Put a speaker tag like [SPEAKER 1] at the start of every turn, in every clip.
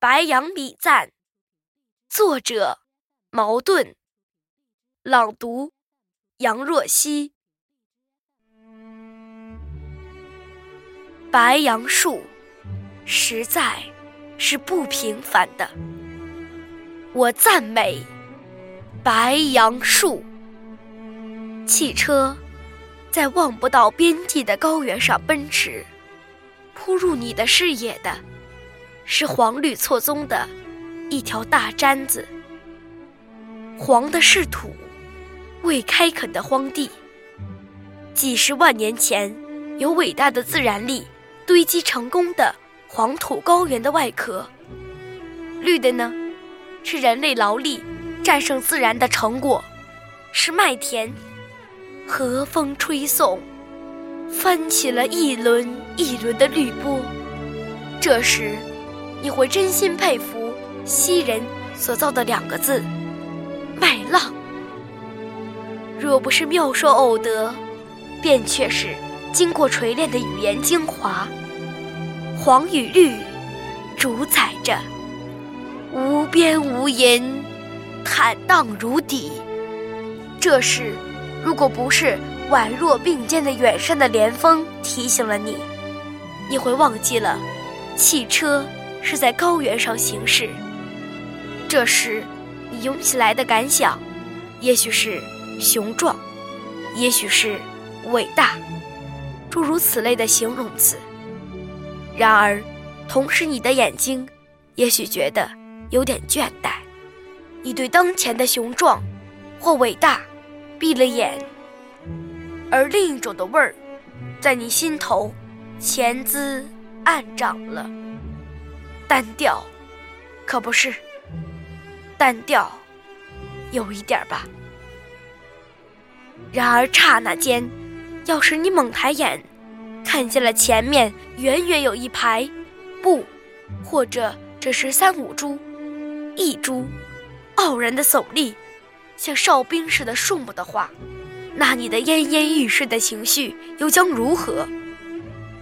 [SPEAKER 1] 白杨礼赞》，作者茅盾，朗读杨若曦。白杨树，实在是不平凡的。我赞美白杨树。汽车在望不到边际的高原上奔驰，扑入你的视野的是黄绿错综的一条大毡子。黄的是土，未开垦的荒地。几十万年前，有伟大的自然力堆积成功的黄土高原的外壳。绿的呢，是人类劳力战胜自然的成果，是麦田。和风吹送，翻起了一轮一轮的绿波。这时，你会真心佩服西人所造的两个字“麦浪”。若不是妙说偶得，便却是经过锤炼的语言精华。黄与绿，主宰着无边无垠，坦荡如底。这是。如果不是宛若并肩的远山的连峰提醒了你，你会忘记了，汽车是在高原上行驶。这时，你涌起来的感想，也许是雄壮，也许是伟大，诸如此类的形容词。然而，同时你的眼睛，也许觉得有点倦怠，你对当前的雄壮或伟大。闭了眼，而另一种的味儿，在你心头潜滋暗长了。单调，可不是。单调，有一点吧。然而刹那间，要是你猛抬眼，看见了前面远远有一排，不，或者这是三五株，一株，傲然的耸立。像哨兵似的树木的话，那你的奄奄欲睡的情绪又将如何？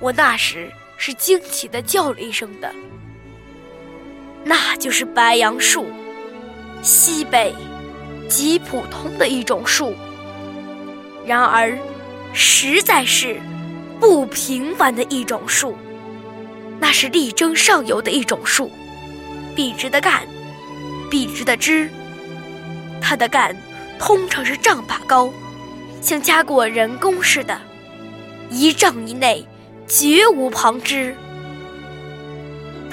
[SPEAKER 1] 我那时是惊奇的叫了一声的，那就是白杨树，西北极普通的一种树，然而实在是不平凡的一种树，那是力争上游的一种树，笔直的干，笔直的枝。它的干通常是丈把高，像加过人工似的，一丈以内绝无旁枝。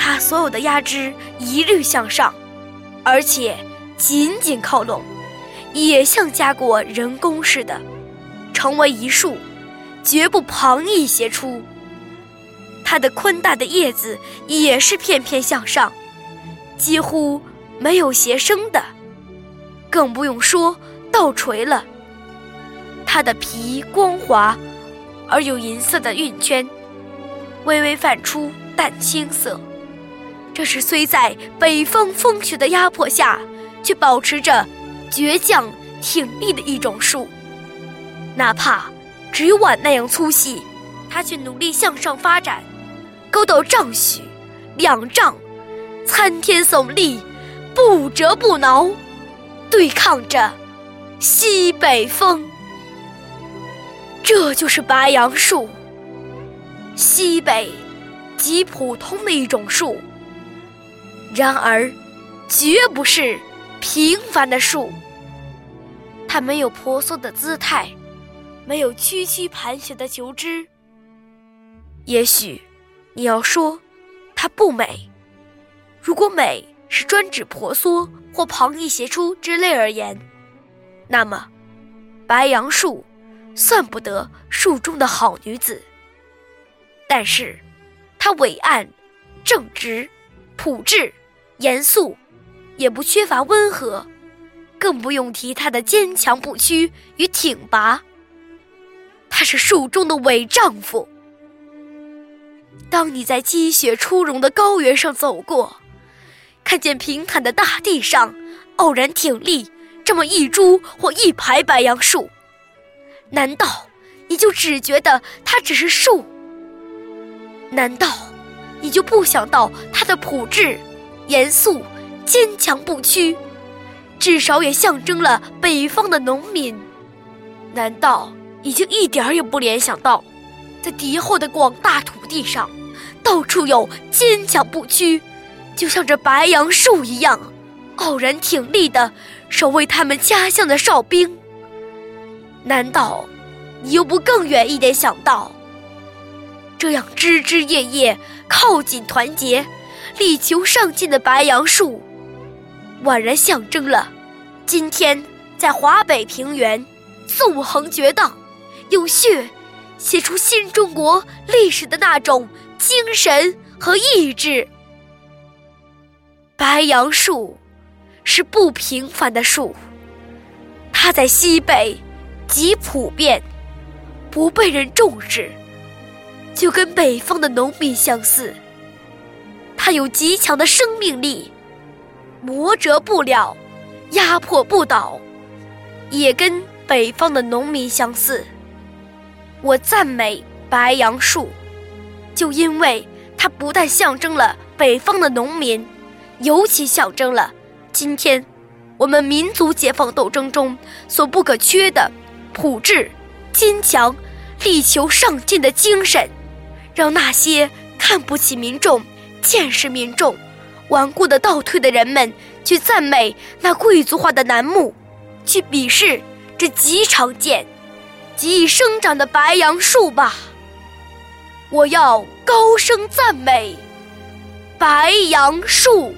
[SPEAKER 1] 它所有的压枝一律向上，而且紧紧靠拢，也像加过人工似的，成为一束，绝不旁逸斜出。它的宽大的叶子也是片片向上，几乎没有斜生的。更不用说倒垂了。它的皮光滑，而有银色的晕圈，微微泛出淡青色。这是虽在北方风雪的压迫下，却保持着倔强挺立的一种树。哪怕只有碗那样粗细，它却努力向上发展，高到丈许、两丈，参天耸立，不折不挠。对抗着西北风，这就是白杨树。西北极普通的一种树，然而绝不是平凡的树。它没有婆娑的姿态，没有曲曲盘旋的球枝。也许你要说它不美，如果美。是专指婆娑或旁逸斜出之类而言，那么，白杨树算不得树中的好女子。但是，它伟岸、正直、朴质、严肃，也不缺乏温和，更不用提她的坚强不屈与挺拔。他是树中的伟丈夫。当你在积雪初融的高原上走过，看见平坦的大地上傲然挺立这么一株或一排白杨树，难道你就只觉得它只是树？难道你就不想到它的朴质、严肃、坚强不屈，至少也象征了北方的农民。难道已经一点儿也不联想到，在敌后的广大土地上，到处有坚强不屈，就像这白杨树一样，傲然挺立的守卫他们家乡的哨兵？难道你又不更远一点想到，这样枝枝叶叶靠紧团结，力求上进的白杨树，宛然象征了今天在华北平原纵横绝荡，用血写出新中国历史的那种精神和意志。白杨树是不平凡的树，它在西北。极普遍，不被人重视，就跟北方的农民相似。它有极强的生命力，磨折不了，压迫不倒，也跟北方的农民相似。我赞美白杨树，就因为它不但象征了北方的农民，尤其象征了今天我们民族解放斗争中所不可缺的。朴质、坚强、力求上进的精神，让那些看不起民众、见识民众、顽固的倒退的人们去赞美那贵族化的楠木，去鄙视这极常见、极易生长的白杨树吧！我要高声赞美白杨树。